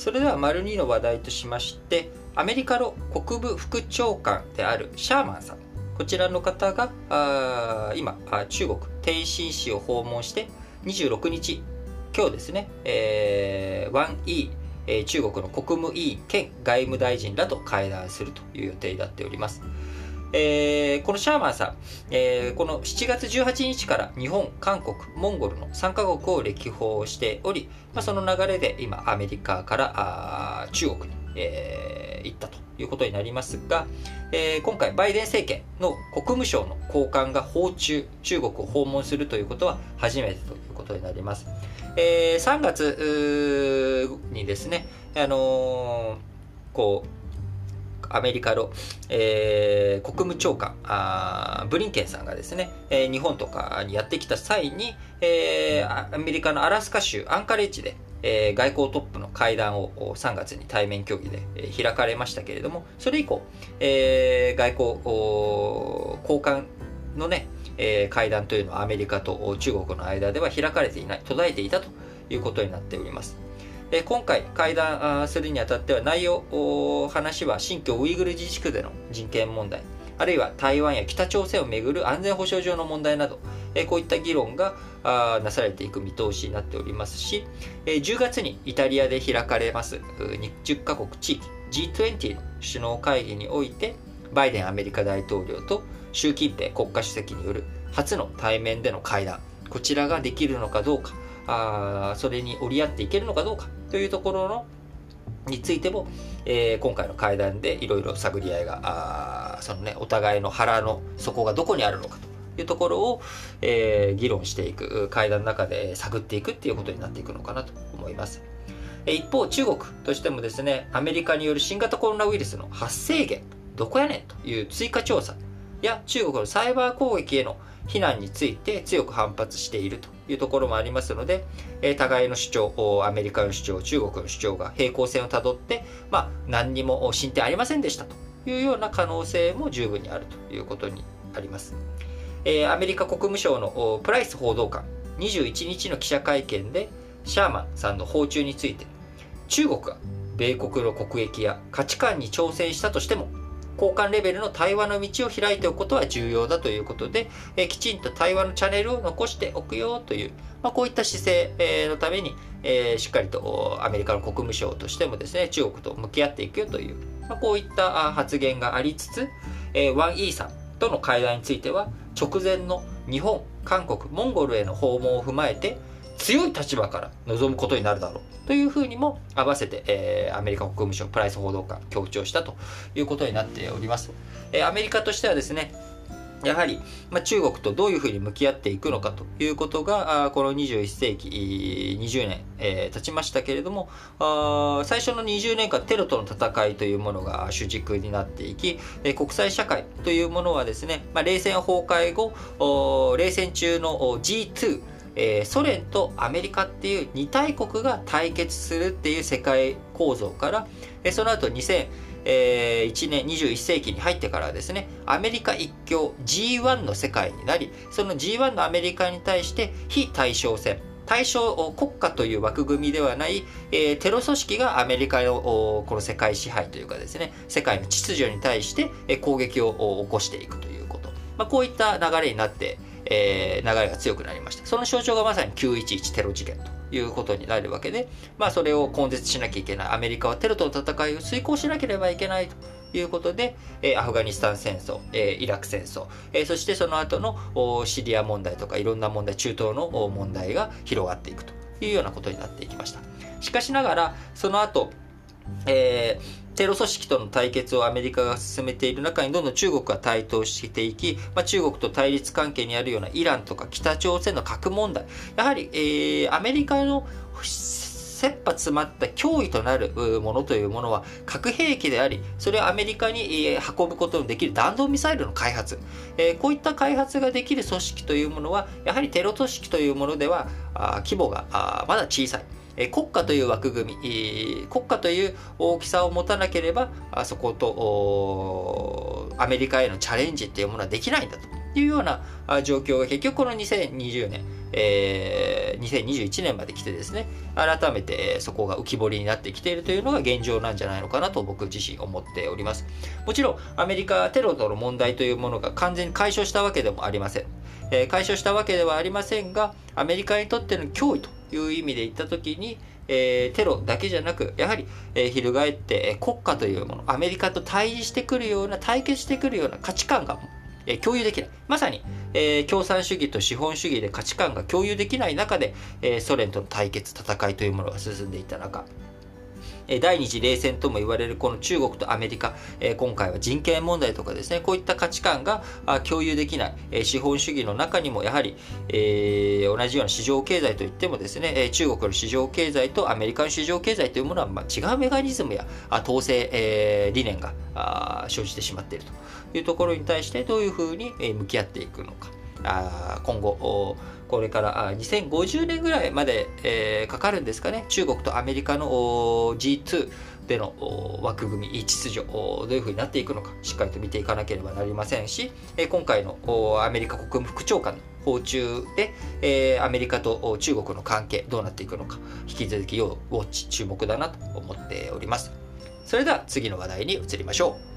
それでは丸2の話題としましてアメリカの国部副長官であるシャーマンさんこちらの方があ今中国天津市を訪問して26日今日ですね、えー、1E 中国の国務委員兼外務大臣らと会談するという予定になっております。えー、このシャーマンさん、えー、この7月18日から日本、韓国、モンゴルの3カ国を歴訪しており、まあ、その流れで今アメリカからあ中国に、えー、行ったということになりますが、えー、今回バイデン政権の国務省の高官が訪中、中国を訪問するということは初めてということになります。えー、3月にですね、あのー、こう、アメリカの、えー、国務長官あブリンケンさんがですね、えー、日本とかにやってきた際に、えー、アメリカのアラスカ州アンカレッジで、えー、外交トップの会談を3月に対面協議で、え、開かれましたけれども、それ以降、えー、外交交換のね、え、会談というのはアメリカと中国の間では開かれていない、途絶えていたということになっております。え今回会談するにあたっては内容、話は新疆ウイグル自治区での人権問題、あるいは台湾や北朝鮮をめぐる安全保障上の問題など、えこういった議論がなされていく見通しになっておりますし、え10月にイタリアで開かれます10カ国地域 G20 の首脳会議において、バイデンアメリカ大統領と習近平国家主席による初の対面での会談、こちらができるのかどうか、あそれに折り合っていけるのかどうかというところのについても、えー、今回の会談でいろいろ探り合いがあそのねお互いの腹の底がどこにあるのかというところを、えー、議論していく会談の中で探っていくっていうことになっていくのかなと思います。一方中国としてもですねアメリカによる新型コロナウイルスの発生源どこやねんという追加調査や中国のサイバー攻撃への非難について強く反発しているというところもありますので、え互いの主張、アメリカの主張、中国の主張が平行線をたどって、まあ、何にも進展ありませんでしたというような可能性も十分にあるということにあります。えアメリカ国務省のプライス報道官、21日の記者会見で、シャーマンさんの訪中について、中国が米国の国益や価値観に挑戦したとしても、交換レベルの対話の道を開いておくことは重要だということで、えきちんと対話のチャンネルを残しておくよという、まあ、こういった姿勢、のために、えしっかりとアメリカの国務省としてもですね、中国と向き合っていくよという、まあ、こういった発言がありつつ、えワン・イーさんとの会談については、直前の日本、韓国、モンゴルへの訪問を踏まえて、強い立場から望むことになるだろうというふうにも合わせて、えー、アメリカ国務省プライス報道官強調したということになっております。えー、アメリカとしてはですね、やはり、まあ、中国とどういうふうに向き合っていくのかということが、あこの21世紀20年、えー、経ちましたけれどもあ、最初の20年間テロとの戦いというものが主軸になっていき、えー、国際社会というものはですね、まあ、冷戦崩壊後、冷戦中の G2、えー、ソ連とアメリカっていう2大国が対決するっていう世界構造から、えー、その後2001年21世紀に入ってからですねアメリカ一強 G1 の世界になりその G1 のアメリカに対して非対称戦対象国家という枠組みではない、えー、テロ組織がアメリカのこの世界支配というかですね世界の秩序に対して、攻撃を起こしていくということ、まあ、こういった流れになってえー、流れが強くなりました。その象徴がまさに911テロ事件ということになるわけで、まあそれを根絶しなきゃいけない。アメリカはテロとの戦いを遂行しなければいけないということで、えアフガニスタン戦争、えイラク戦争、えそしてその後のシリア問題とかいろんな問題、中東の問題が広がっていくというようなことになっていきました。しかしながら、その後、えー、テロ組織との対決をアメリカが進めている中にどんどん中国が台頭していき、まあ、中国と対立関係にあるようなイランとか北朝鮮の核問題、やはり、えー、アメリカの切羽詰まった脅威となるものというものは核兵器であり、それをアメリカに運ぶことのできる弾道ミサイルの開発、えこういった開発ができる組織というものは、やはりテロ組織というものでは規模がまだ小さい。国家という枠組み、国家という大きさを持たなければあ、そことアメリカへのチャレンジっていうものはできないんだというような状況が結局この2020年、えー、2021年まで来てですね、改めてそこが浮き彫りになってきているというのが現状なんじゃないのかなと僕自身思っております。もちろんアメリカテロとの問題というものが完全に解消したわけでもありません。え、解消したわけではありませんが、アメリカにとっての脅威という意味で言ったときに、え、テロだけじゃなく、やはり、え、翻って、え国家というもの、アメリカと対峙してくるような、対決してくるような価値観が、え、共有できない。まさに、え共産主義と資本主義で価値観が共有できない中で、えソ連との対決、戦いというものが進んでいた中、第二次冷戦とも言われるこの中国とアメリカ、今回は人権問題とかですね、こういった価値観が共有できない、資本主義の中にもやはり、え同じような市場経済といってもですね、中国の市場経済とアメリカの市場経済というものは、ま違うメカニズムや統制え、理念が生じてしまっているというところに対してどういうふうに向き合っていくのか。あ今後、これから2050年ぐらいまで、えー、かかるんですかね、中国とアメリカの G2 での枠組み、秩序、どういうふうになっていくのか、しっかりと見ていかなければなりませんし、今回のアメリカ国務副長官の訪中で、えー、アメリカと中国の関係、どうなっていくのか、引き続き要ウォッチ、注目だなと思っております。それでは次の話題に移りましょう。